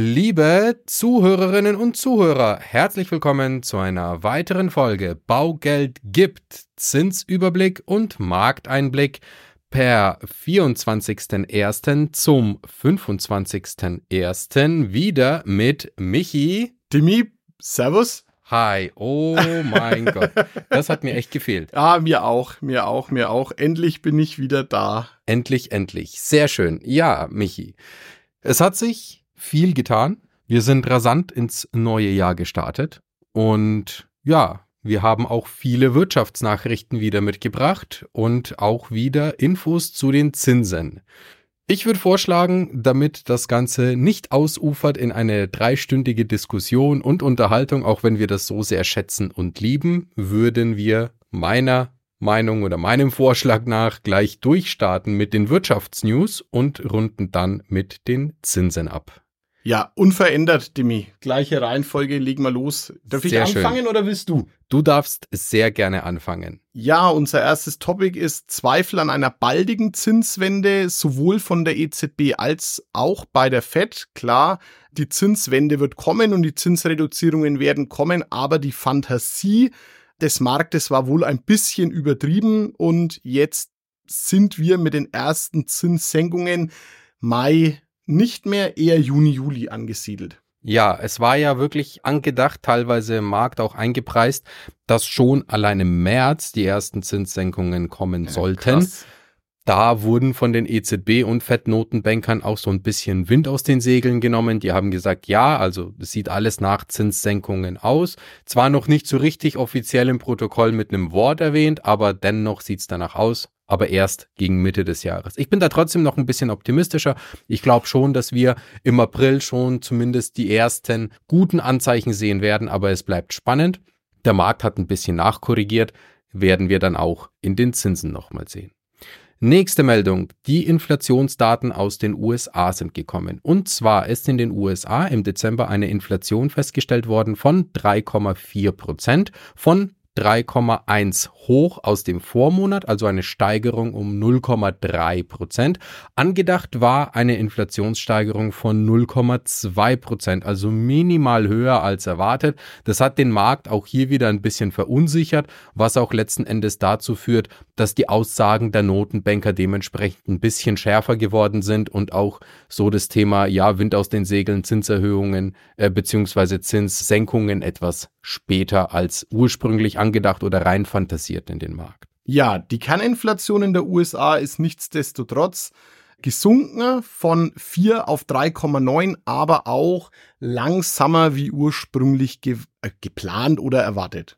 Liebe Zuhörerinnen und Zuhörer, herzlich willkommen zu einer weiteren Folge Baugeld gibt Zinsüberblick und Markteinblick per 24.01. zum 25.01. wieder mit Michi. Dimi, Servus. Hi, oh mein Gott, das hat mir echt gefehlt. Ah, mir auch, mir auch, mir auch. Endlich bin ich wieder da. Endlich, endlich. Sehr schön. Ja, Michi. Es hat sich viel getan. Wir sind rasant ins neue Jahr gestartet und ja, wir haben auch viele Wirtschaftsnachrichten wieder mitgebracht und auch wieder Infos zu den Zinsen. Ich würde vorschlagen, damit das Ganze nicht ausufert in eine dreistündige Diskussion und Unterhaltung, auch wenn wir das so sehr schätzen und lieben, würden wir meiner Meinung oder meinem Vorschlag nach gleich durchstarten mit den Wirtschaftsnews und runden dann mit den Zinsen ab. Ja, unverändert, Demi. Gleiche Reihenfolge, legen wir los. Darf Sehr ich anfangen schön. oder willst du? Du darfst sehr gerne anfangen. Ja, unser erstes Topic ist Zweifel an einer baldigen Zinswende, sowohl von der EZB als auch bei der Fed. Klar, die Zinswende wird kommen und die Zinsreduzierungen werden kommen, aber die Fantasie des Marktes war wohl ein bisschen übertrieben und jetzt sind wir mit den ersten Zinssenkungen Mai nicht mehr eher Juni, Juli angesiedelt. Ja, es war ja wirklich angedacht, teilweise im Markt auch eingepreist, dass schon allein im März die ersten Zinssenkungen kommen ja, sollten. Krass. Da wurden von den EZB und Fettnotenbankern auch so ein bisschen Wind aus den Segeln genommen. Die haben gesagt, ja, also es sieht alles nach Zinssenkungen aus. Zwar noch nicht so richtig offiziell im Protokoll mit einem Wort erwähnt, aber dennoch sieht es danach aus aber erst gegen Mitte des Jahres. Ich bin da trotzdem noch ein bisschen optimistischer. Ich glaube schon, dass wir im April schon zumindest die ersten guten Anzeichen sehen werden, aber es bleibt spannend. Der Markt hat ein bisschen nachkorrigiert, werden wir dann auch in den Zinsen nochmal sehen. Nächste Meldung. Die Inflationsdaten aus den USA sind gekommen. Und zwar ist in den USA im Dezember eine Inflation festgestellt worden von 3,4 Prozent von 3,1 hoch aus dem Vormonat, also eine Steigerung um 0,3 Prozent. Angedacht war eine Inflationssteigerung von 0,2 Prozent, also minimal höher als erwartet. Das hat den Markt auch hier wieder ein bisschen verunsichert, was auch letzten Endes dazu führt, dass die Aussagen der Notenbanker dementsprechend ein bisschen schärfer geworden sind und auch so das Thema, ja, Wind aus den Segeln, Zinserhöhungen äh, bzw. Zinssenkungen etwas später als ursprünglich angedacht oder rein fantasiert in den Markt. Ja, die Kerninflation in der USA ist nichtsdestotrotz gesunken von 4 auf 3,9, aber auch langsamer wie ursprünglich ge äh, geplant oder erwartet.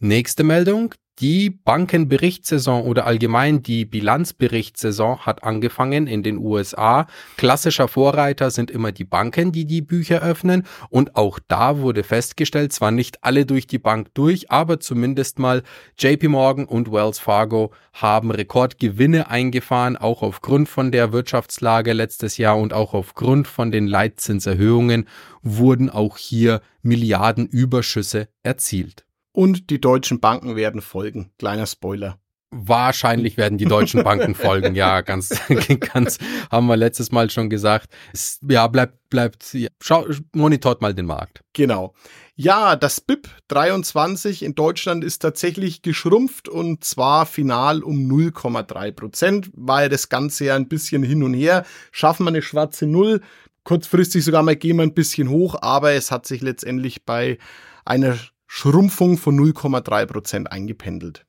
Nächste Meldung. Die Bankenberichtssaison oder allgemein die Bilanzberichtssaison hat angefangen in den USA. Klassischer Vorreiter sind immer die Banken, die die Bücher öffnen. Und auch da wurde festgestellt, zwar nicht alle durch die Bank durch, aber zumindest mal JP Morgan und Wells Fargo haben Rekordgewinne eingefahren, auch aufgrund von der Wirtschaftslage letztes Jahr und auch aufgrund von den Leitzinserhöhungen wurden auch hier Milliardenüberschüsse erzielt und die deutschen Banken werden folgen. Kleiner Spoiler. Wahrscheinlich werden die deutschen Banken folgen, ja, ganz, ganz, haben wir letztes Mal schon gesagt. Es, ja, bleibt, bleibt, ja, schau, monitort mal den Markt. Genau. Ja, das BIP 23 in Deutschland ist tatsächlich geschrumpft und zwar final um 0,3 Prozent, war ja das Ganze ja ein bisschen hin und her. Schaffen wir eine schwarze Null, kurzfristig sogar mal gehen wir ein bisschen hoch, aber es hat sich letztendlich bei einer Schrumpfung von 0,3 Prozent eingependelt.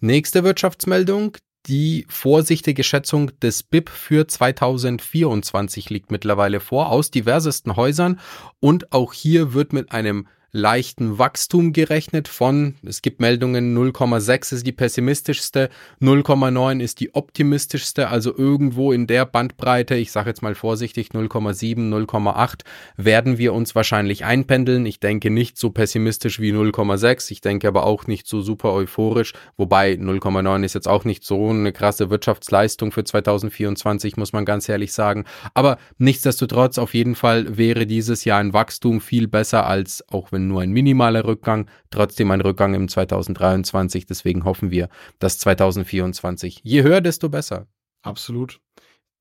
Nächste Wirtschaftsmeldung. Die vorsichtige Schätzung des BIP für 2024 liegt mittlerweile vor aus diversesten Häusern und auch hier wird mit einem leichten Wachstum gerechnet von, es gibt Meldungen, 0,6 ist die pessimistischste, 0,9 ist die optimistischste, also irgendwo in der Bandbreite, ich sage jetzt mal vorsichtig 0,7, 0,8, werden wir uns wahrscheinlich einpendeln. Ich denke nicht so pessimistisch wie 0,6, ich denke aber auch nicht so super euphorisch, wobei 0,9 ist jetzt auch nicht so eine krasse Wirtschaftsleistung für 2024, muss man ganz ehrlich sagen. Aber nichtsdestotrotz, auf jeden Fall wäre dieses Jahr ein Wachstum viel besser als, auch wenn nur ein minimaler Rückgang, trotzdem ein Rückgang im 2023. Deswegen hoffen wir, dass 2024 je höher, desto besser. Absolut.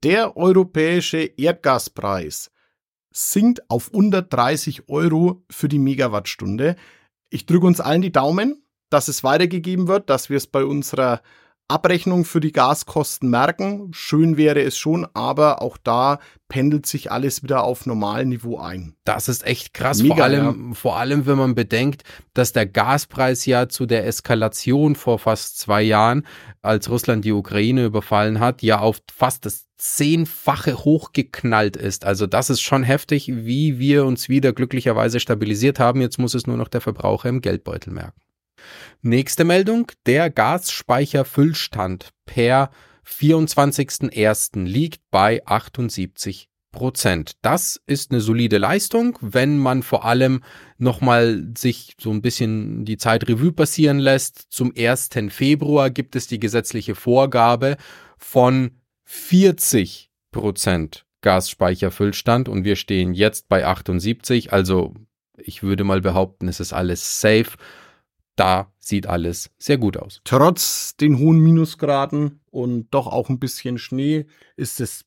Der europäische Erdgaspreis sinkt auf unter 30 Euro für die Megawattstunde. Ich drücke uns allen die Daumen, dass es weitergegeben wird, dass wir es bei unserer Abrechnung für die Gaskosten merken. Schön wäre es schon, aber auch da pendelt sich alles wieder auf Normalniveau ein. Das ist echt krass, Mega, vor, allem, ja. vor allem wenn man bedenkt, dass der Gaspreis ja zu der Eskalation vor fast zwei Jahren, als Russland die Ukraine überfallen hat, ja auf fast das zehnfache hochgeknallt ist. Also das ist schon heftig, wie wir uns wieder glücklicherweise stabilisiert haben. Jetzt muss es nur noch der Verbraucher im Geldbeutel merken. Nächste Meldung, der Gasspeicherfüllstand per 24.01. liegt bei 78 Prozent. Das ist eine solide Leistung, wenn man vor allem nochmal sich so ein bisschen die Zeit Revue passieren lässt. Zum 1. Februar gibt es die gesetzliche Vorgabe von 40 Prozent Gasspeicherfüllstand und wir stehen jetzt bei 78. Also ich würde mal behaupten, es ist alles safe da sieht alles sehr gut aus. Trotz den hohen Minusgraden und doch auch ein bisschen Schnee ist es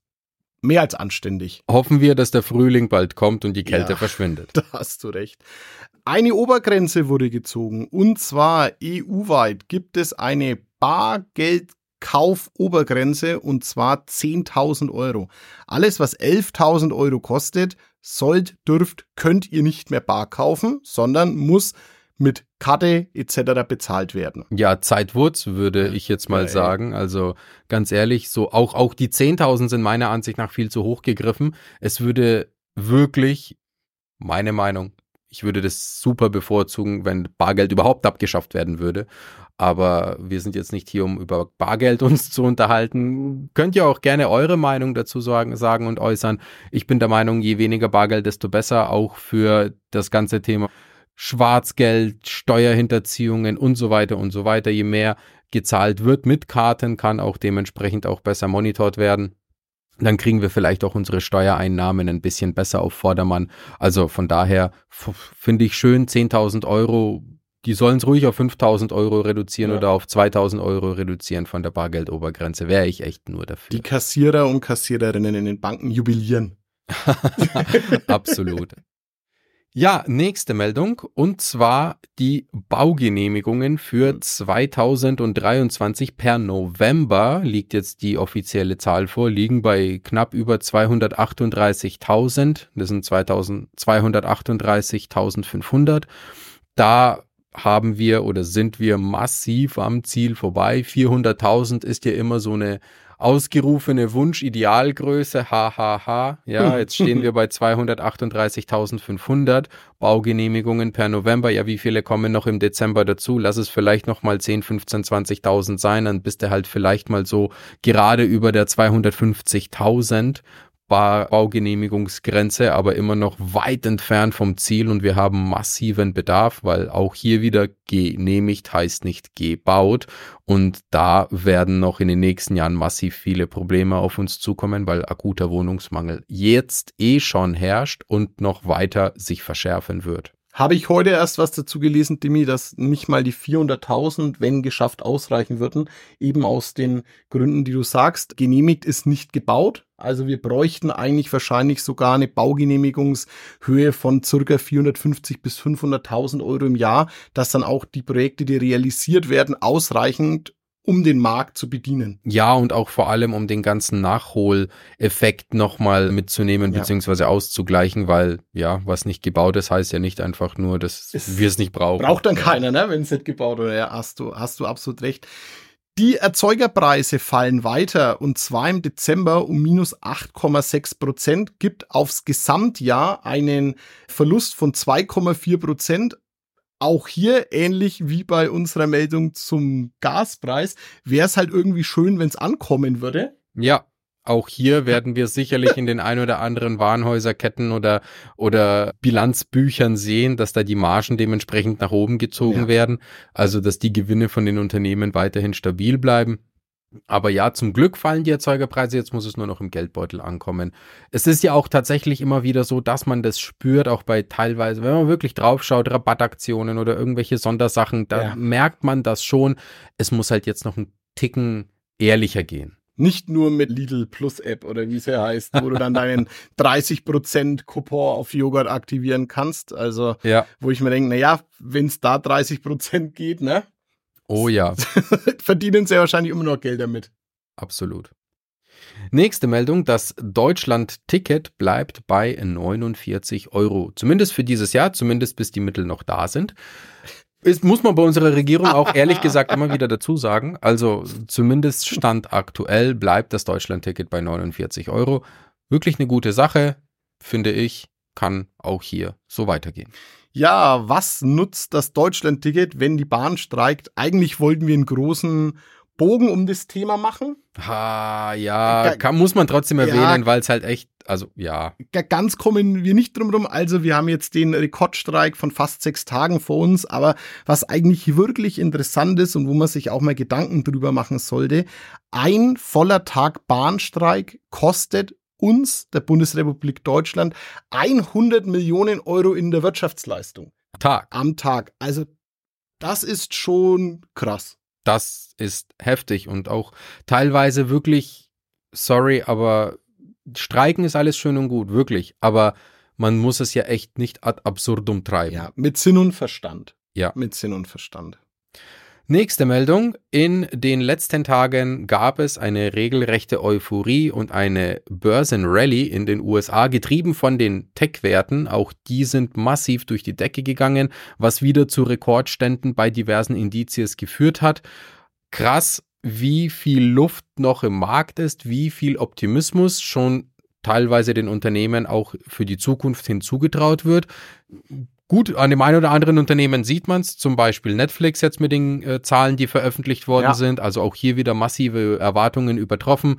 mehr als anständig. Hoffen wir, dass der Frühling bald kommt und die Kälte ja, verschwindet. Da hast du recht. Eine Obergrenze wurde gezogen und zwar EU-weit gibt es eine Bargeldkaufobergrenze und zwar 10.000 Euro. Alles, was 11.000 Euro kostet, sollt, dürft, könnt ihr nicht mehr bar kaufen, sondern muss mit Karte etc. bezahlt werden. Ja, Zeitwurz würde ich jetzt mal ja, sagen. Also ganz ehrlich, so auch, auch die 10.000 sind meiner Ansicht nach viel zu hoch gegriffen. Es würde wirklich, meine Meinung, ich würde das super bevorzugen, wenn Bargeld überhaupt abgeschafft werden würde. Aber wir sind jetzt nicht hier, um über Bargeld uns zu unterhalten. Könnt ihr auch gerne eure Meinung dazu sagen, sagen und äußern. Ich bin der Meinung, je weniger Bargeld, desto besser, auch für das ganze Thema Schwarzgeld, Steuerhinterziehungen und so weiter und so weiter. Je mehr gezahlt wird mit Karten, kann auch dementsprechend auch besser monitort werden. Dann kriegen wir vielleicht auch unsere Steuereinnahmen ein bisschen besser auf Vordermann. Also von daher finde ich schön, 10.000 Euro, die sollen es ruhig auf 5.000 Euro reduzieren ja. oder auf 2.000 Euro reduzieren von der Bargeldobergrenze. Wäre ich echt nur dafür. Die Kassierer und Kassiererinnen in den Banken jubilieren. Absolut. Ja, nächste Meldung und zwar die Baugenehmigungen für 2023 per November liegt jetzt die offizielle Zahl vor, liegen bei knapp über 238.000. Das sind 238.500. Da haben wir oder sind wir massiv am Ziel vorbei. 400.000 ist ja immer so eine ausgerufene Wunsch-Idealgröße, hahaha. Ja, jetzt stehen wir bei 238.500 Baugenehmigungen per November. Ja, wie viele kommen noch im Dezember dazu? Lass es vielleicht noch mal 10, 15, 20.000 sein, dann bist du halt vielleicht mal so gerade über der 250.000 Baugenehmigungsgrenze, aber immer noch weit entfernt vom Ziel und wir haben massiven Bedarf, weil auch hier wieder genehmigt heißt nicht gebaut und da werden noch in den nächsten Jahren massiv viele Probleme auf uns zukommen, weil akuter Wohnungsmangel jetzt eh schon herrscht und noch weiter sich verschärfen wird. Habe ich heute erst was dazu gelesen, Dimi, dass nicht mal die 400.000, wenn geschafft, ausreichen würden. Eben aus den Gründen, die du sagst. Genehmigt ist nicht gebaut. Also wir bräuchten eigentlich wahrscheinlich sogar eine Baugenehmigungshöhe von circa 450 bis 500.000 Euro im Jahr, dass dann auch die Projekte, die realisiert werden, ausreichend um den Markt zu bedienen. Ja, und auch vor allem, um den ganzen Nachholeffekt nochmal mitzunehmen ja. bzw. auszugleichen, weil ja, was nicht gebaut ist, heißt ja nicht einfach nur, dass wir es nicht brauchen. Braucht dann keiner, ne, wenn es nicht gebaut wird. Ja, hast du, hast du absolut recht. Die Erzeugerpreise fallen weiter und zwar im Dezember um minus 8,6 Prozent, gibt aufs Gesamtjahr einen Verlust von 2,4 Prozent auch hier, ähnlich wie bei unserer Meldung zum Gaspreis, wäre es halt irgendwie schön, wenn es ankommen würde. Ja, auch hier werden wir sicherlich in den ein oder anderen Warenhäuserketten oder, oder Bilanzbüchern sehen, dass da die Margen dementsprechend nach oben gezogen ja. werden. Also, dass die Gewinne von den Unternehmen weiterhin stabil bleiben. Aber ja, zum Glück fallen die Erzeugerpreise, jetzt muss es nur noch im Geldbeutel ankommen. Es ist ja auch tatsächlich immer wieder so, dass man das spürt, auch bei teilweise, wenn man wirklich draufschaut, Rabattaktionen oder irgendwelche Sondersachen, da ja. merkt man das schon. Es muss halt jetzt noch einen Ticken ehrlicher gehen. Nicht nur mit Lidl Plus App oder wie es ja heißt, wo du dann deinen 30% Coupon auf Joghurt aktivieren kannst. Also, ja. wo ich mir denke, naja, wenn es da 30% geht, ne? Oh ja. verdienen sie ja wahrscheinlich immer noch Geld damit. Absolut. Nächste Meldung, das Deutschland-Ticket bleibt bei 49 Euro. Zumindest für dieses Jahr, zumindest bis die Mittel noch da sind. Ist, muss man bei unserer Regierung auch ehrlich gesagt immer wieder dazu sagen. Also zumindest Stand aktuell bleibt das Deutschland-Ticket bei 49 Euro. Wirklich eine gute Sache, finde ich, kann auch hier so weitergehen. Ja, was nutzt das Deutschland-Ticket, wenn die Bahn streikt? Eigentlich wollten wir einen großen Bogen um das Thema machen. Ha, ja, kann, muss man trotzdem erwähnen, ja, weil es halt echt, also ja. Ganz kommen wir nicht drum rum. Also wir haben jetzt den Rekordstreik von fast sechs Tagen vor uns, aber was eigentlich wirklich interessant ist und wo man sich auch mal Gedanken drüber machen sollte, ein voller Tag Bahnstreik kostet uns, der Bundesrepublik Deutschland, 100 Millionen Euro in der Wirtschaftsleistung. Tag. Am Tag. Also das ist schon krass das ist heftig und auch teilweise wirklich, sorry, aber Streiken ist alles schön und gut, wirklich. Aber man muss es ja echt nicht ad absurdum treiben. Ja, mit Sinn und Verstand. Ja. Mit Sinn und Verstand. Nächste Meldung. In den letzten Tagen gab es eine regelrechte Euphorie und eine Börsenrallye in den USA, getrieben von den Tech-Werten. Auch die sind massiv durch die Decke gegangen, was wieder zu Rekordständen bei diversen Indizes geführt hat. Krass, wie viel Luft noch im Markt ist, wie viel Optimismus schon teilweise den Unternehmen auch für die Zukunft hinzugetraut wird. Gut, an dem einen oder anderen Unternehmen sieht man es, zum Beispiel Netflix jetzt mit den äh, Zahlen, die veröffentlicht worden ja. sind, also auch hier wieder massive Erwartungen übertroffen.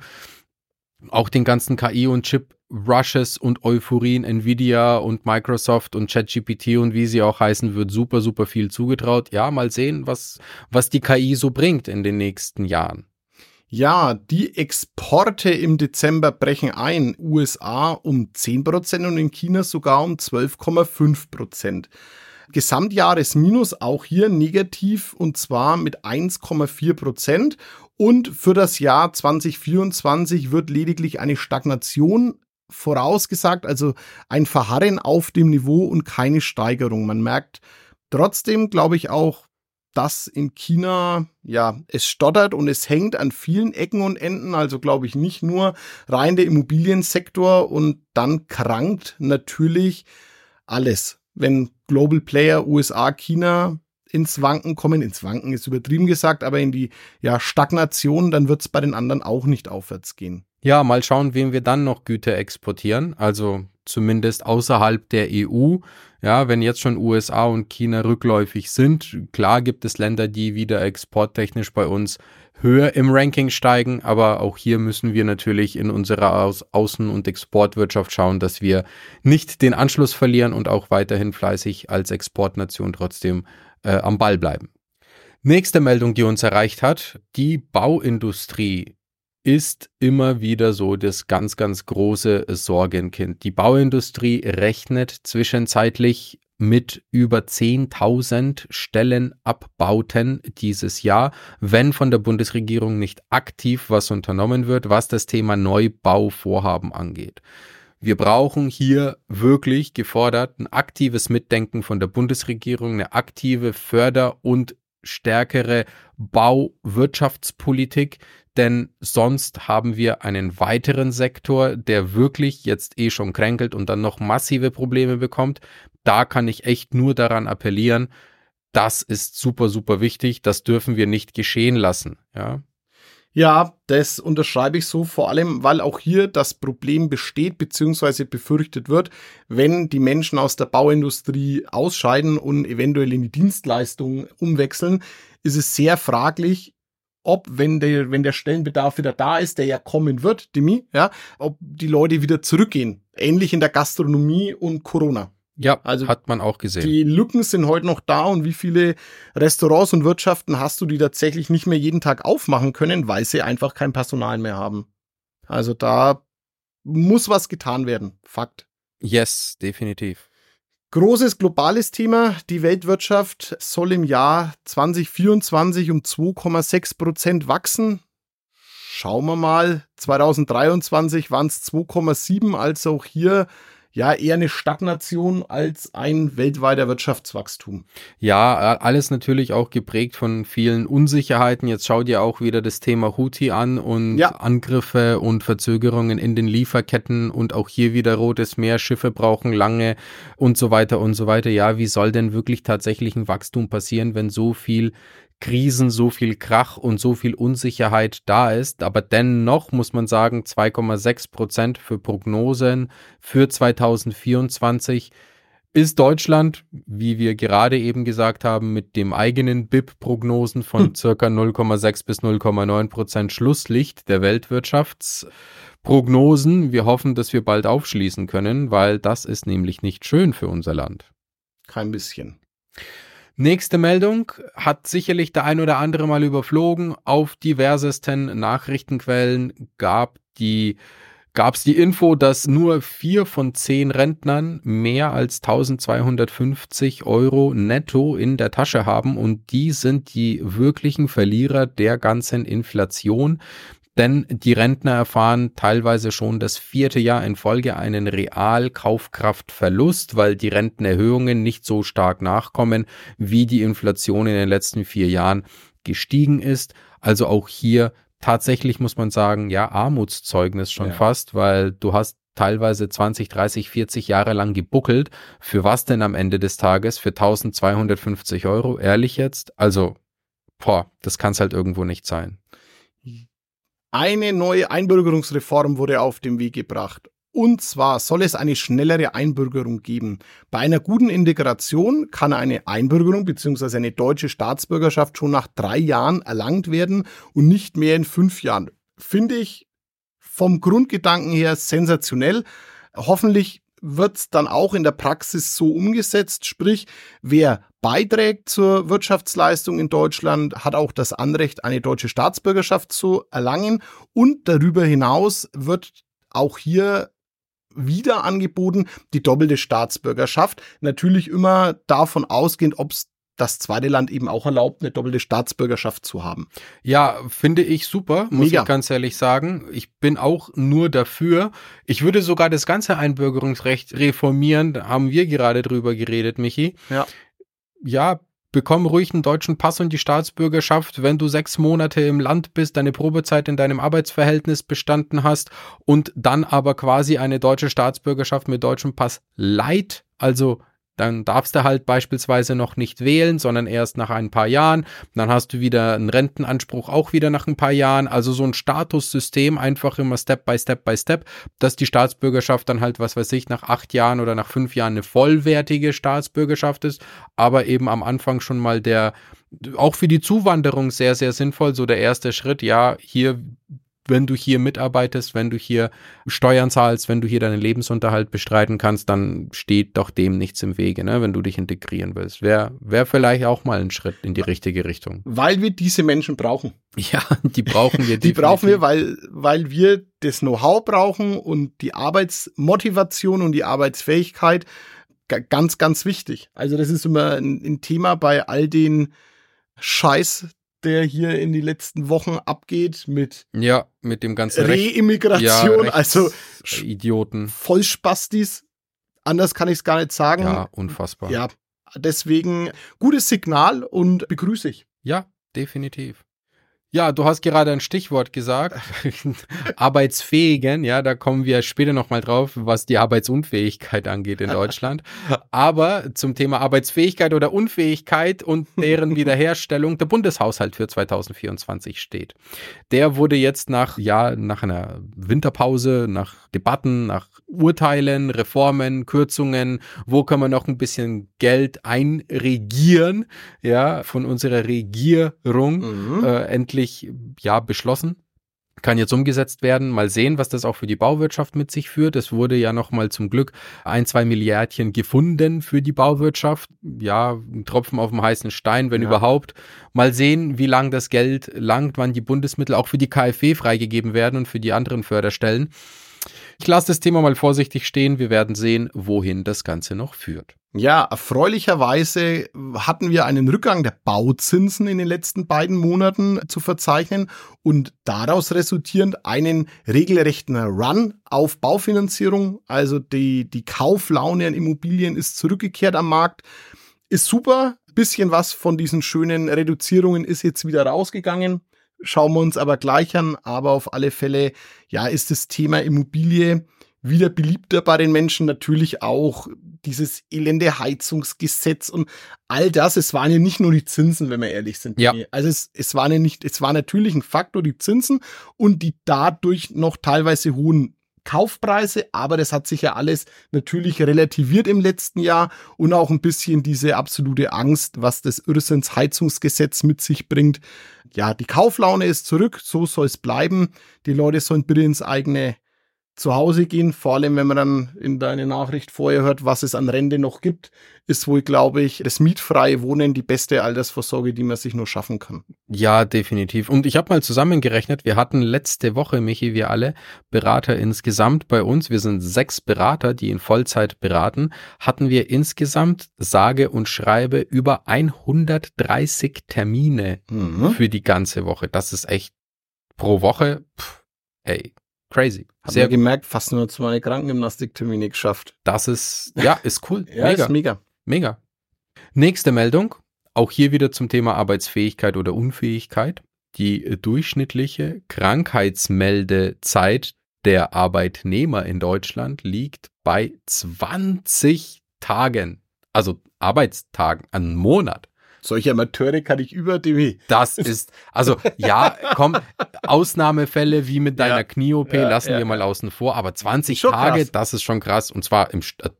Auch den ganzen KI und Chip-Rushes und Euphorien, Nvidia und Microsoft und ChatGPT und wie sie auch heißen, wird super, super viel zugetraut. Ja, mal sehen, was, was die KI so bringt in den nächsten Jahren. Ja, die Exporte im Dezember brechen ein. USA um 10% und in China sogar um 12,5%. Gesamtjahresminus auch hier negativ und zwar mit 1,4% Und für das Jahr 2024 wird lediglich eine Stagnation vorausgesagt, also ein Verharren auf dem Niveau und keine Steigerung. Man merkt trotzdem, glaube ich, auch, dass in China, ja, es stottert und es hängt an vielen Ecken und Enden, also glaube ich nicht nur rein der Immobiliensektor und dann krankt natürlich alles. Wenn Global Player USA, China ins Wanken kommen, ins Wanken ist übertrieben gesagt, aber in die ja, Stagnation, dann wird es bei den anderen auch nicht aufwärts gehen. Ja, mal schauen, wem wir dann noch Güter exportieren. Also zumindest außerhalb der EU. Ja, wenn jetzt schon USA und China rückläufig sind, klar gibt es Länder, die wieder exporttechnisch bei uns höher im Ranking steigen, aber auch hier müssen wir natürlich in unserer Au Außen- und Exportwirtschaft schauen, dass wir nicht den Anschluss verlieren und auch weiterhin fleißig als Exportnation trotzdem äh, am Ball bleiben. Nächste Meldung, die uns erreicht hat, die Bauindustrie ist immer wieder so das ganz, ganz große Sorgenkind. Die Bauindustrie rechnet zwischenzeitlich mit über 10.000 Stellenabbauten dieses Jahr, wenn von der Bundesregierung nicht aktiv was unternommen wird, was das Thema Neubauvorhaben angeht. Wir brauchen hier wirklich gefordert ein aktives Mitdenken von der Bundesregierung, eine aktive Förder- und stärkere Bauwirtschaftspolitik, denn sonst haben wir einen weiteren Sektor, der wirklich jetzt eh schon kränkelt und dann noch massive Probleme bekommt. Da kann ich echt nur daran appellieren, das ist super, super wichtig, das dürfen wir nicht geschehen lassen, ja. Ja, das unterschreibe ich so, vor allem, weil auch hier das Problem besteht bzw. befürchtet wird, wenn die Menschen aus der Bauindustrie ausscheiden und eventuell in die Dienstleistung umwechseln, ist es sehr fraglich, ob, wenn der, wenn der Stellenbedarf wieder da ist, der ja kommen wird, Demi, ja, ob die Leute wieder zurückgehen. Ähnlich in der Gastronomie und Corona. Ja, also hat man auch gesehen. Die Lücken sind heute noch da und wie viele Restaurants und Wirtschaften hast du, die tatsächlich nicht mehr jeden Tag aufmachen können, weil sie einfach kein Personal mehr haben. Also da muss was getan werden. Fakt. Yes, definitiv. Großes globales Thema. Die Weltwirtschaft soll im Jahr 2024 um 2,6 Prozent wachsen. schauen wir mal. 2023 waren es 2,7, also auch hier ja eher eine Stadtnation als ein weltweiter Wirtschaftswachstum. Ja, alles natürlich auch geprägt von vielen Unsicherheiten. Jetzt schau dir auch wieder das Thema Houthi an und ja. Angriffe und Verzögerungen in den Lieferketten und auch hier wieder Rotes Meer, Schiffe brauchen lange und so weiter und so weiter. Ja, wie soll denn wirklich tatsächlich ein Wachstum passieren, wenn so viel Krisen, so viel Krach und so viel Unsicherheit da ist. Aber dennoch muss man sagen, 2,6 Prozent für Prognosen für 2024 ist Deutschland, wie wir gerade eben gesagt haben, mit dem eigenen BIP-Prognosen von hm. circa 0,6 bis 0,9 Prozent Schlusslicht der Weltwirtschaftsprognosen. Wir hoffen, dass wir bald aufschließen können, weil das ist nämlich nicht schön für unser Land. Kein bisschen. Nächste Meldung hat sicherlich der ein oder andere mal überflogen. Auf diversesten Nachrichtenquellen gab die gab es die Info, dass nur vier von zehn Rentnern mehr als 1250 Euro netto in der Tasche haben und die sind die wirklichen Verlierer der ganzen Inflation denn die Rentner erfahren teilweise schon das vierte Jahr in Folge einen Realkaufkraftverlust, weil die Rentenerhöhungen nicht so stark nachkommen, wie die Inflation in den letzten vier Jahren gestiegen ist. Also auch hier tatsächlich muss man sagen, ja, Armutszeugnis schon ja. fast, weil du hast teilweise 20, 30, 40 Jahre lang gebuckelt. Für was denn am Ende des Tages? Für 1250 Euro? Ehrlich jetzt? Also, boah, das kann es halt irgendwo nicht sein. Eine neue Einbürgerungsreform wurde auf den Weg gebracht. Und zwar soll es eine schnellere Einbürgerung geben. Bei einer guten Integration kann eine Einbürgerung bzw. eine deutsche Staatsbürgerschaft schon nach drei Jahren erlangt werden und nicht mehr in fünf Jahren. Finde ich vom Grundgedanken her sensationell. Hoffentlich wird es dann auch in der Praxis so umgesetzt. Sprich, wer beiträgt zur Wirtschaftsleistung in Deutschland, hat auch das Anrecht, eine deutsche Staatsbürgerschaft zu erlangen. Und darüber hinaus wird auch hier wieder angeboten, die doppelte Staatsbürgerschaft. Natürlich immer davon ausgehend, ob es das zweite Land eben auch erlaubt, eine doppelte Staatsbürgerschaft zu haben. Ja, finde ich super, muss Mega. ich ganz ehrlich sagen. Ich bin auch nur dafür. Ich würde sogar das ganze Einbürgerungsrecht reformieren. Da haben wir gerade drüber geredet, Michi. Ja. Ja, bekomm ruhig einen deutschen Pass und die Staatsbürgerschaft, wenn du sechs Monate im Land bist, deine Probezeit in deinem Arbeitsverhältnis bestanden hast und dann aber quasi eine deutsche Staatsbürgerschaft mit deutschem Pass leid, also dann darfst du halt beispielsweise noch nicht wählen, sondern erst nach ein paar Jahren. Dann hast du wieder einen Rentenanspruch auch wieder nach ein paar Jahren. Also so ein Statussystem einfach immer Step by Step by Step, dass die Staatsbürgerschaft dann halt, was weiß ich, nach acht Jahren oder nach fünf Jahren eine vollwertige Staatsbürgerschaft ist, aber eben am Anfang schon mal der, auch für die Zuwanderung sehr, sehr sinnvoll, so der erste Schritt, ja, hier wenn du hier mitarbeitest, wenn du hier Steuern zahlst, wenn du hier deinen Lebensunterhalt bestreiten kannst, dann steht doch dem nichts im Wege, ne, wenn du dich integrieren willst. Wäre wär vielleicht auch mal ein Schritt in die richtige Richtung. Weil wir diese Menschen brauchen. Ja, die brauchen wir. die brauchen wir, weil, weil wir das Know-how brauchen und die Arbeitsmotivation und die Arbeitsfähigkeit ganz, ganz wichtig. Also das ist immer ein, ein Thema bei all den Scheiß, der hier in die letzten Wochen abgeht mit ja mit dem ganzen Reimmigration, ja, also Idioten, Vollspastis. Anders kann ich es gar nicht sagen. Ja, unfassbar. Ja, deswegen gutes Signal und begrüße ich. Ja, definitiv. Ja, du hast gerade ein Stichwort gesagt. Arbeitsfähigen, ja, da kommen wir später nochmal drauf, was die Arbeitsunfähigkeit angeht in Deutschland. Aber zum Thema Arbeitsfähigkeit oder Unfähigkeit und deren Wiederherstellung der Bundeshaushalt für 2024 steht. Der wurde jetzt nach, ja, nach einer Winterpause, nach Debatten, nach Urteilen, Reformen, Kürzungen, wo kann man noch ein bisschen Geld einregieren, ja, von unserer Regierung mhm. äh, endlich endlich ja beschlossen. Kann jetzt umgesetzt werden. Mal sehen, was das auch für die Bauwirtschaft mit sich führt. Es wurde ja nochmal zum Glück ein, zwei Milliardchen gefunden für die Bauwirtschaft. Ja, ein Tropfen auf dem heißen Stein, wenn ja. überhaupt. Mal sehen, wie lang das Geld langt, wann die Bundesmittel auch für die KfW freigegeben werden und für die anderen Förderstellen. Ich lasse das Thema mal vorsichtig stehen. Wir werden sehen, wohin das Ganze noch führt. Ja, erfreulicherweise hatten wir einen Rückgang der Bauzinsen in den letzten beiden Monaten zu verzeichnen und daraus resultierend einen regelrechten Run auf Baufinanzierung. Also die, die Kauflaune an Immobilien ist zurückgekehrt am Markt. Ist super. Bisschen was von diesen schönen Reduzierungen ist jetzt wieder rausgegangen. Schauen wir uns aber gleich an. Aber auf alle Fälle, ja, ist das Thema Immobilie wieder beliebter bei den Menschen. Natürlich auch dieses elende Heizungsgesetz und all das. Es waren ja nicht nur die Zinsen, wenn wir ehrlich sind. Ja. Also es, es waren ja nicht, es war natürlich ein Faktor, die Zinsen und die dadurch noch teilweise hohen Kaufpreise, aber das hat sich ja alles natürlich relativiert im letzten Jahr und auch ein bisschen diese absolute Angst, was das Irrsinns Heizungsgesetz mit sich bringt. Ja, die Kauflaune ist zurück, so soll es bleiben. Die Leute sollen bitte ins eigene zu Hause gehen, vor allem wenn man dann in deine Nachricht vorher hört, was es an Rente noch gibt, ist wohl, glaube ich, das mietfreie Wohnen die beste Altersvorsorge, die man sich nur schaffen kann. Ja, definitiv. Und ich habe mal zusammengerechnet, wir hatten letzte Woche, Michi, wir alle Berater insgesamt bei uns, wir sind sechs Berater, die in Vollzeit beraten, hatten wir insgesamt, sage und schreibe, über 130 Termine mhm. für die ganze Woche. Das ist echt pro Woche, pff, ey, Crazy. Hab Sehr gemerkt, fast nur zwei Krankengymnastiktermine geschafft. Das ist, ja, ist cool. ja, mega. ist mega. Mega. Nächste Meldung. Auch hier wieder zum Thema Arbeitsfähigkeit oder Unfähigkeit. Die durchschnittliche Krankheitsmeldezeit der Arbeitnehmer in Deutschland liegt bei 20 Tagen. Also Arbeitstagen, einen Monat. Solche Amateure kann ich über die. Das ist, also ja, komm, Ausnahmefälle wie mit deiner ja, Knie-OP ja, lassen ja, wir mal außen vor, aber 20 Tage, krass. das ist schon krass und zwar im äh,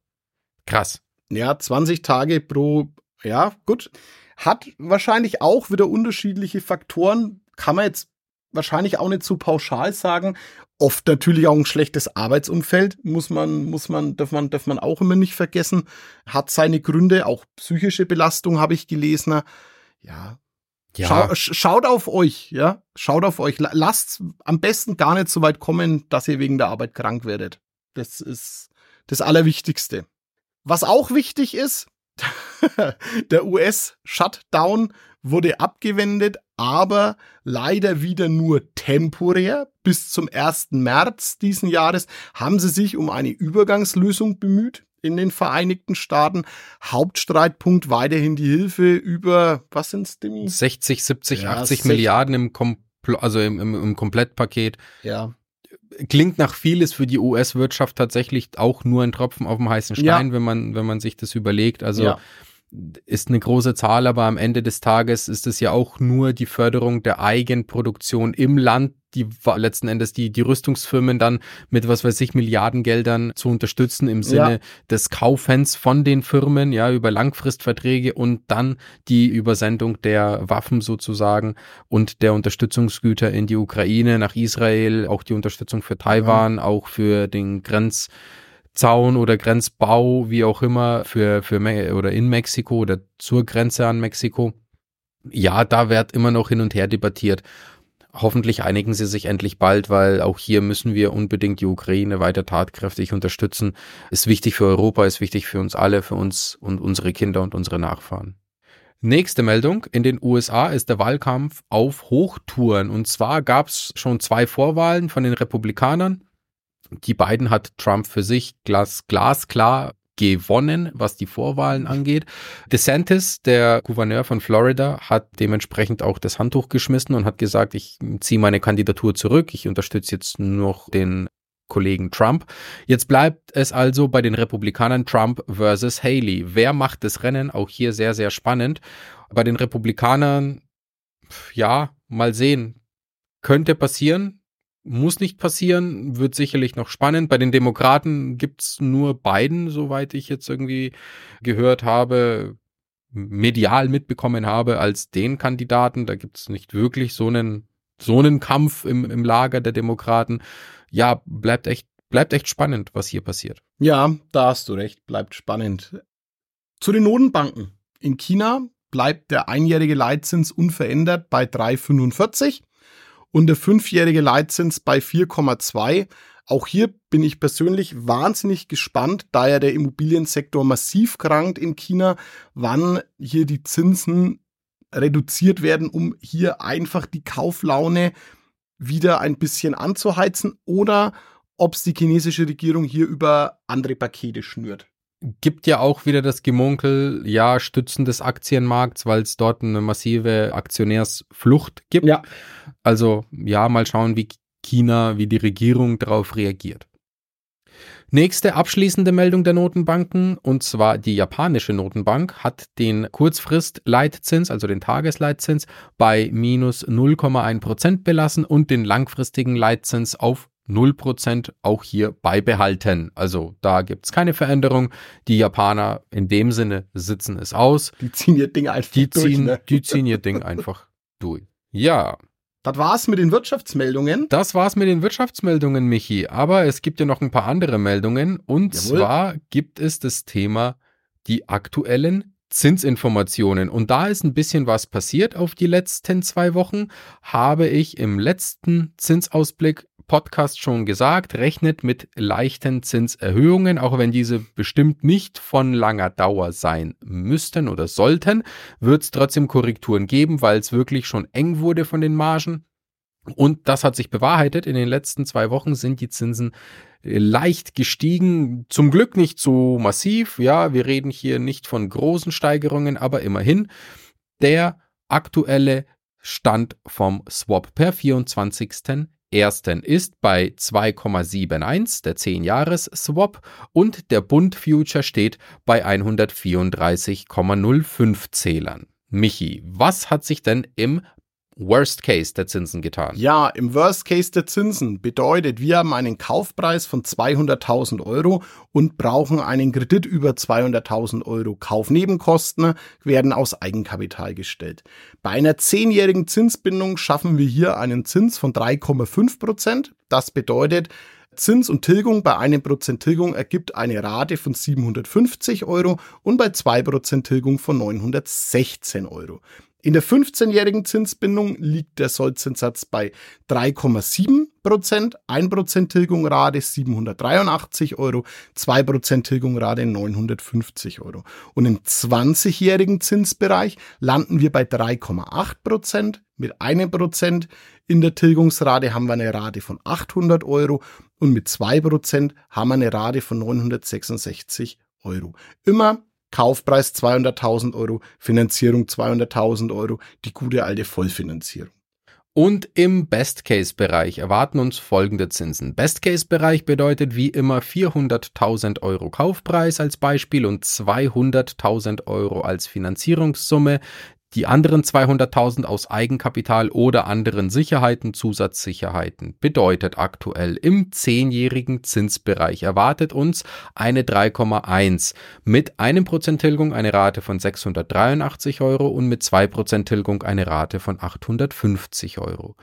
krass. Ja, 20 Tage pro, ja, gut. Hat wahrscheinlich auch wieder unterschiedliche Faktoren, kann man jetzt wahrscheinlich auch nicht so pauschal sagen. Oft natürlich auch ein schlechtes Arbeitsumfeld, muss man, muss man, darf man, darf man auch immer nicht vergessen. Hat seine Gründe, auch psychische Belastung habe ich gelesen. Ja. ja. Schau, schaut auf euch, ja. Schaut auf euch. Lasst am besten gar nicht so weit kommen, dass ihr wegen der Arbeit krank werdet. Das ist das Allerwichtigste. Was auch wichtig ist, der US-Shutdown wurde abgewendet, aber leider wieder nur temporär. Bis zum 1. März diesen Jahres haben sie sich um eine Übergangslösung bemüht in den Vereinigten Staaten. Hauptstreitpunkt weiterhin die Hilfe über, was sind's, Demi? 60, 70, ja, 80 60. Milliarden im, Kompl also im, im, im Komplettpaket. Ja klingt nach viel, ist für die US-Wirtschaft tatsächlich auch nur ein Tropfen auf dem heißen Stein, ja. wenn man, wenn man sich das überlegt. Also ja ist eine große Zahl, aber am Ende des Tages ist es ja auch nur die Förderung der Eigenproduktion im Land, die letzten Endes die, die Rüstungsfirmen dann mit was weiß ich Milliardengeldern zu unterstützen im Sinne ja. des Kaufens von den Firmen, ja, über Langfristverträge und dann die Übersendung der Waffen sozusagen und der Unterstützungsgüter in die Ukraine, nach Israel, auch die Unterstützung für Taiwan, ja. auch für den Grenz Zaun oder Grenzbau, wie auch immer, für, für oder in Mexiko oder zur Grenze an Mexiko. Ja, da wird immer noch hin und her debattiert. Hoffentlich einigen sie sich endlich bald, weil auch hier müssen wir unbedingt die Ukraine weiter tatkräftig unterstützen. Ist wichtig für Europa, ist wichtig für uns alle, für uns und unsere Kinder und unsere Nachfahren. Nächste Meldung. In den USA ist der Wahlkampf auf Hochtouren. Und zwar gab es schon zwei Vorwahlen von den Republikanern. Die beiden hat Trump für sich glas, glasklar gewonnen, was die Vorwahlen angeht. DeSantis, der Gouverneur von Florida, hat dementsprechend auch das Handtuch geschmissen und hat gesagt, ich ziehe meine Kandidatur zurück, ich unterstütze jetzt noch den Kollegen Trump. Jetzt bleibt es also bei den Republikanern Trump versus Haley. Wer macht das Rennen? Auch hier sehr, sehr spannend. Bei den Republikanern, ja, mal sehen. Könnte passieren muss nicht passieren, wird sicherlich noch spannend. Bei den Demokraten gibt's nur beiden, soweit ich jetzt irgendwie gehört habe, medial mitbekommen habe, als den Kandidaten. Da gibt's nicht wirklich so einen, so einen Kampf im, im Lager der Demokraten. Ja, bleibt echt, bleibt echt spannend, was hier passiert. Ja, da hast du recht, bleibt spannend. Zu den Notenbanken. In China bleibt der einjährige Leitzins unverändert bei 3,45 und der fünfjährige Leitzins bei 4,2. Auch hier bin ich persönlich wahnsinnig gespannt, da ja der Immobiliensektor massiv krankt in China, wann hier die Zinsen reduziert werden, um hier einfach die Kauflaune wieder ein bisschen anzuheizen oder ob es die chinesische Regierung hier über andere Pakete schnürt. Gibt ja auch wieder das Gemunkel, ja, Stützen des Aktienmarkts, weil es dort eine massive Aktionärsflucht gibt. Ja. Also ja, mal schauen, wie China, wie die Regierung darauf reagiert. Nächste abschließende Meldung der Notenbanken, und zwar die japanische Notenbank, hat den Kurzfristleitzins, also den Tagesleitzins, bei minus 0,1 Prozent belassen und den langfristigen Leitzins auf 0% auch hier beibehalten. Also da gibt es keine Veränderung. Die Japaner in dem Sinne sitzen es aus. Die ziehen ihr Ding einfach die durch. Ziehen, ne? Die ziehen ihr Ding einfach durch. Ja, das war's mit den Wirtschaftsmeldungen. Das war's mit den Wirtschaftsmeldungen, Michi. Aber es gibt ja noch ein paar andere Meldungen. Und Jawohl. zwar gibt es das Thema die aktuellen Zinsinformationen. Und da ist ein bisschen was passiert auf die letzten zwei Wochen. Habe ich im letzten Zinsausblick Podcast schon gesagt, rechnet mit leichten Zinserhöhungen, auch wenn diese bestimmt nicht von langer Dauer sein müssten oder sollten, wird es trotzdem Korrekturen geben, weil es wirklich schon eng wurde von den Margen. Und das hat sich bewahrheitet. In den letzten zwei Wochen sind die Zinsen äh, leicht gestiegen. Zum Glück nicht so massiv. Ja, wir reden hier nicht von großen Steigerungen, aber immerhin. Der aktuelle Stand vom Swap per 24 ersten ist bei 2,71 der 10-Jahres-Swap und der Bund Future steht bei 134,05 Zählern. Michi, was hat sich denn im Worst Case der Zinsen getan? Ja, im Worst Case der Zinsen bedeutet, wir haben einen Kaufpreis von 200.000 Euro und brauchen einen Kredit über 200.000 Euro. Kaufnebenkosten werden aus Eigenkapital gestellt. Bei einer zehnjährigen Zinsbindung schaffen wir hier einen Zins von 3,5 Prozent. Das bedeutet, Zins und Tilgung bei einem Prozent Tilgung ergibt eine Rate von 750 Euro und bei zwei Prozent Tilgung von 916 Euro. In der 15-jährigen Zinsbindung liegt der Sollzinssatz bei 3,7 Prozent, 1 Prozent Tilgungrate 783 Euro, 2 Prozent Tilgungrate 950 Euro. Und im 20-jährigen Zinsbereich landen wir bei 3,8 Prozent. Mit 1 Prozent in der Tilgungsrate haben wir eine Rate von 800 Euro und mit 2 Prozent haben wir eine Rate von 966 Euro. Immer Kaufpreis 200.000 Euro, Finanzierung 200.000 Euro, die gute alte Vollfinanzierung. Und im Best-Case-Bereich erwarten uns folgende Zinsen. Best-Case-Bereich bedeutet wie immer 400.000 Euro Kaufpreis als Beispiel und 200.000 Euro als Finanzierungssumme die anderen 200.000 aus Eigenkapital oder anderen Sicherheiten, Zusatzsicherheiten. Bedeutet aktuell im zehnjährigen Zinsbereich erwartet uns eine 3,1 mit einem Prozent Tilgung eine Rate von 683 Euro und mit zwei Prozent Tilgung eine Rate von 850 Euro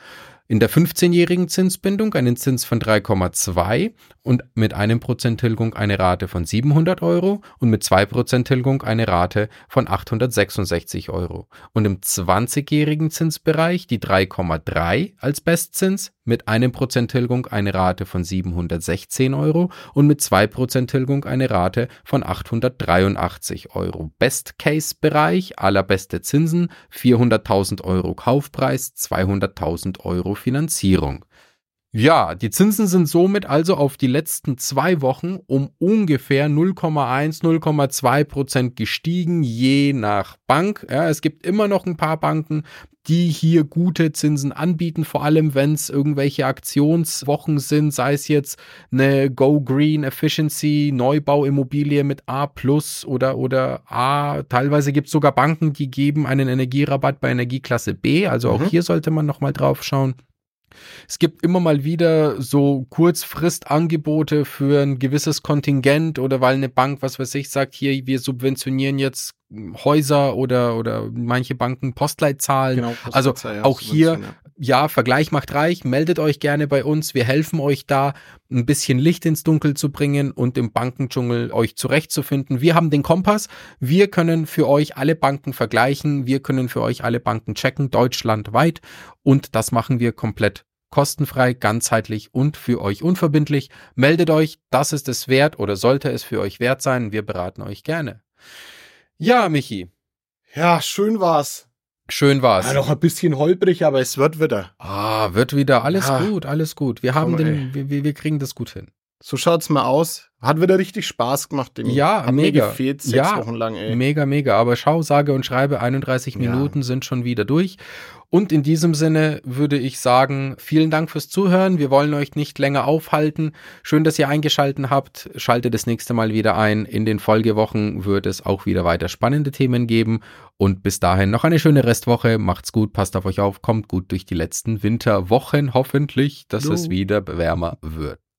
in der 15-jährigen Zinsbindung einen Zins von 3,2 und mit einem Prozent Tilgung eine Rate von 700 Euro und mit zwei Prozent Tilgung eine Rate von 866 Euro. Und im 20-jährigen Zinsbereich die 3,3 als Bestzins mit einem Prozent Tilgung eine Rate von 716 Euro und mit zwei Prozent Tilgung eine Rate von 883 Euro. Best-Case-Bereich, allerbeste Zinsen, 400.000 Euro Kaufpreis, 200.000 Euro Finanzierung. Ja, die Zinsen sind somit also auf die letzten zwei Wochen um ungefähr 0,1, 0,2 Prozent gestiegen, je nach Bank. Ja, es gibt immer noch ein paar Banken, die hier gute Zinsen anbieten, vor allem wenn es irgendwelche Aktionswochen sind, sei es jetzt eine Go Green Efficiency Neubauimmobilie mit A plus oder, oder A. Teilweise gibt es sogar Banken, die geben einen Energierabatt bei Energieklasse B. Also auch mhm. hier sollte man nochmal drauf schauen. Es gibt immer mal wieder so Kurzfristangebote für ein gewisses Kontingent oder weil eine Bank, was weiß ich, sagt, hier, wir subventionieren jetzt Häuser oder, oder manche Banken Postleitzahlen. Genau, also ja, auch hier, ja, Vergleich macht reich, meldet euch gerne bei uns. Wir helfen euch da, ein bisschen Licht ins Dunkel zu bringen und im Bankendschungel euch zurechtzufinden. Wir haben den Kompass. Wir können für euch alle Banken vergleichen. Wir können für euch alle Banken checken, deutschlandweit. Und das machen wir komplett kostenfrei, ganzheitlich und für euch unverbindlich. Meldet euch, das ist es wert oder sollte es für euch wert sein. Wir beraten euch gerne. Ja, Michi. Ja, schön war's. Schön war's. Ja, noch ein bisschen holprig, aber es wird wieder. Ah, wird wieder. Alles Ja. gut, alles gut. Wir haben Komm, den, wir, wir kriegen das gut hin. So schaut's mal aus. Hat wieder richtig Spaß gemacht, Demi. Ja, Hat mega. mir gefehlt sechs Ja, Wochen lang, ey. Mega, mega. Aber schau, sage und schreibe, 31 Ja. Minuten sind schon wieder durch. Und in diesem Sinne würde ich sagen, vielen Dank fürs Zuhören. Wir wollen euch nicht länger aufhalten. Schön, dass ihr eingeschalten habt. Schaltet das nächste Mal wieder ein. In den Folgewochen wird es auch wieder weiter spannende Themen geben. Und bis dahin noch eine schöne Restwoche. Macht's gut, passt auf euch auf, kommt gut durch die letzten Winterwochen. Hoffentlich, dass Jo. es wieder wärmer wird.